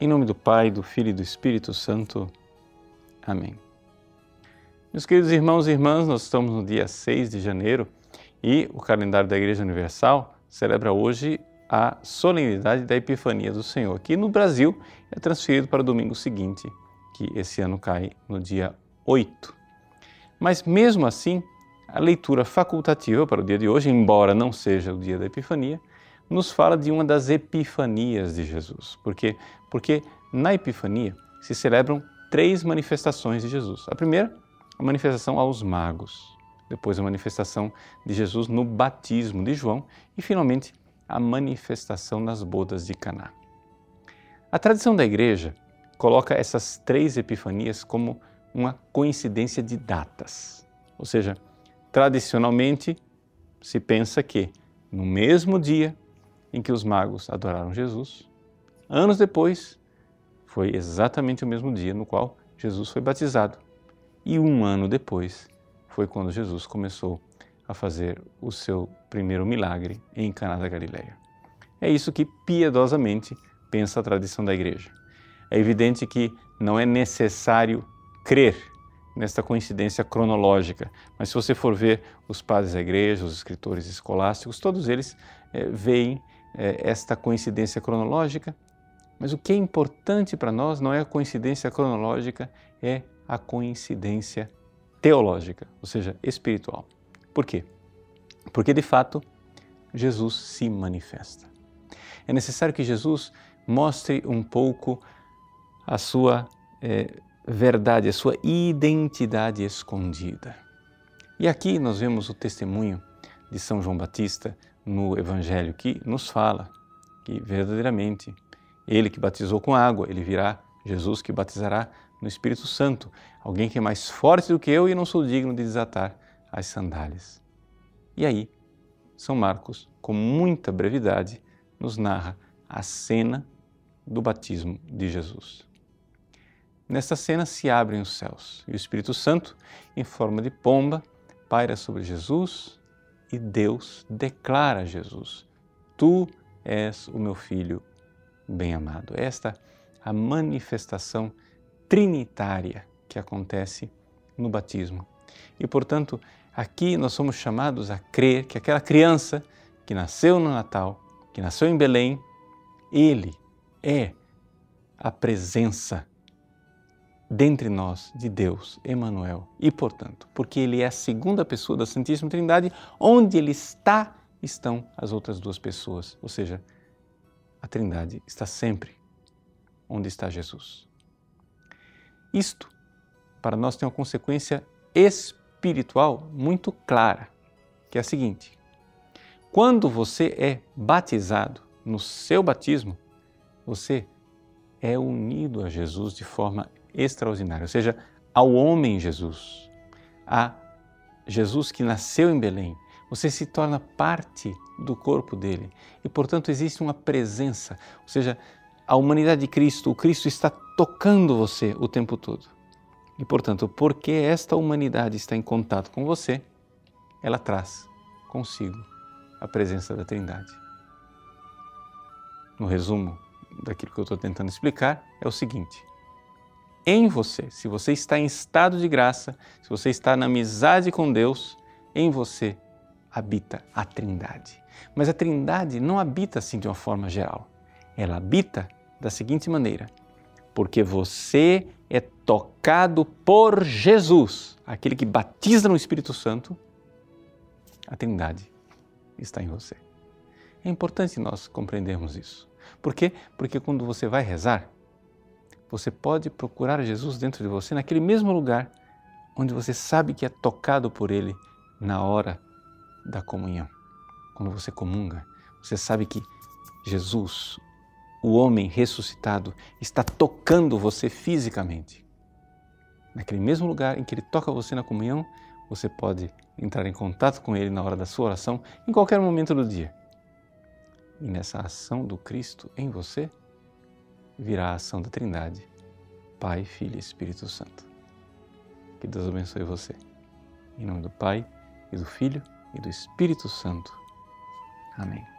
Em nome do Pai, do Filho e do Espírito Santo. Amém. Meus queridos irmãos e irmãs, nós estamos no dia 6 de janeiro e o calendário da Igreja Universal celebra hoje a solenidade da Epifania do Senhor, que no Brasil é transferido para o domingo seguinte, que esse ano cai no dia 8. Mas mesmo assim, a leitura facultativa para o dia de hoje, embora não seja o dia da Epifania, nos fala de uma das epifanias de Jesus. Por quê? Porque na Epifania se celebram três manifestações de Jesus. A primeira, a manifestação aos magos. Depois, a manifestação de Jesus no batismo de João. E, finalmente, a manifestação nas bodas de Caná. A tradição da igreja coloca essas três epifanias como uma coincidência de datas. Ou seja, tradicionalmente se pensa que no mesmo dia em que os magos adoraram Jesus. Anos depois, foi exatamente o mesmo dia no qual Jesus foi batizado. E um ano depois foi quando Jesus começou a fazer o seu primeiro milagre em Caná da Galileia. É isso que piedosamente pensa a tradição da igreja. É evidente que não é necessário crer nesta coincidência cronológica, mas se você for ver os padres da igreja, os escritores escolásticos, todos eles é, veem é, esta coincidência cronológica, mas o que é importante para nós não é a coincidência cronológica, é a coincidência teológica, ou seja, espiritual. Por quê? Porque de fato Jesus se manifesta. É necessário que Jesus mostre um pouco a sua é, verdade, a sua identidade escondida. E aqui nós vemos o testemunho de São João Batista no Evangelho que nos fala que verdadeiramente ele que batizou com água, ele virá Jesus que batizará no Espírito Santo, alguém que é mais forte do que eu e não sou digno de desatar as sandálias. E aí, São Marcos, com muita brevidade, nos narra a cena do batismo de Jesus. Nesta cena se abrem os céus e o Espírito Santo, em forma de pomba, paira sobre Jesus e Deus declara a Jesus: Tu és o meu filho bem-amado. Esta a manifestação trinitária que acontece no batismo. E, portanto, aqui nós somos chamados a crer que aquela criança que nasceu no Natal, que nasceu em Belém, ele é a presença dentre nós de Deus, Emanuel. E, portanto, porque ele é a segunda pessoa da Santíssima Trindade, onde ele está, estão as outras duas pessoas. Ou seja, a Trindade está sempre onde está Jesus. Isto, para nós, tem uma consequência espiritual muito clara, que é a seguinte: quando você é batizado no seu batismo, você é unido a Jesus de forma extraordinária, ou seja, ao homem Jesus, a Jesus que nasceu em Belém, você se torna parte do corpo dele e, portanto, existe uma presença, ou seja, a humanidade de Cristo, o Cristo está tocando você o tempo todo. E, portanto, porque esta humanidade está em contato com você, ela traz consigo a presença da Trindade. No resumo daquilo que eu estou tentando explicar, é o seguinte: em você, se você está em estado de graça, se você está na amizade com Deus, em você habita a Trindade. Mas a Trindade não habita assim de uma forma geral. Ela habita da seguinte maneira: porque você é tocado por Jesus, aquele que batiza no Espírito Santo, a Trindade está em você. É importante nós compreendermos isso. Por quê? Porque quando você vai rezar, você pode procurar Jesus dentro de você, naquele mesmo lugar onde você sabe que é tocado por Ele na hora da comunhão. Quando você comunga, você sabe que Jesus, o homem ressuscitado, está tocando você fisicamente. Naquele mesmo lugar em que Ele toca você na comunhão, você pode entrar em contato com Ele na hora da sua oração, em qualquer momento do dia. E nessa ação do Cristo em você, virá a ação da Trindade, Pai, Filho e Espírito Santo. Que Deus abençoe você. Em nome do Pai, e do Filho e do Espírito Santo. Amém.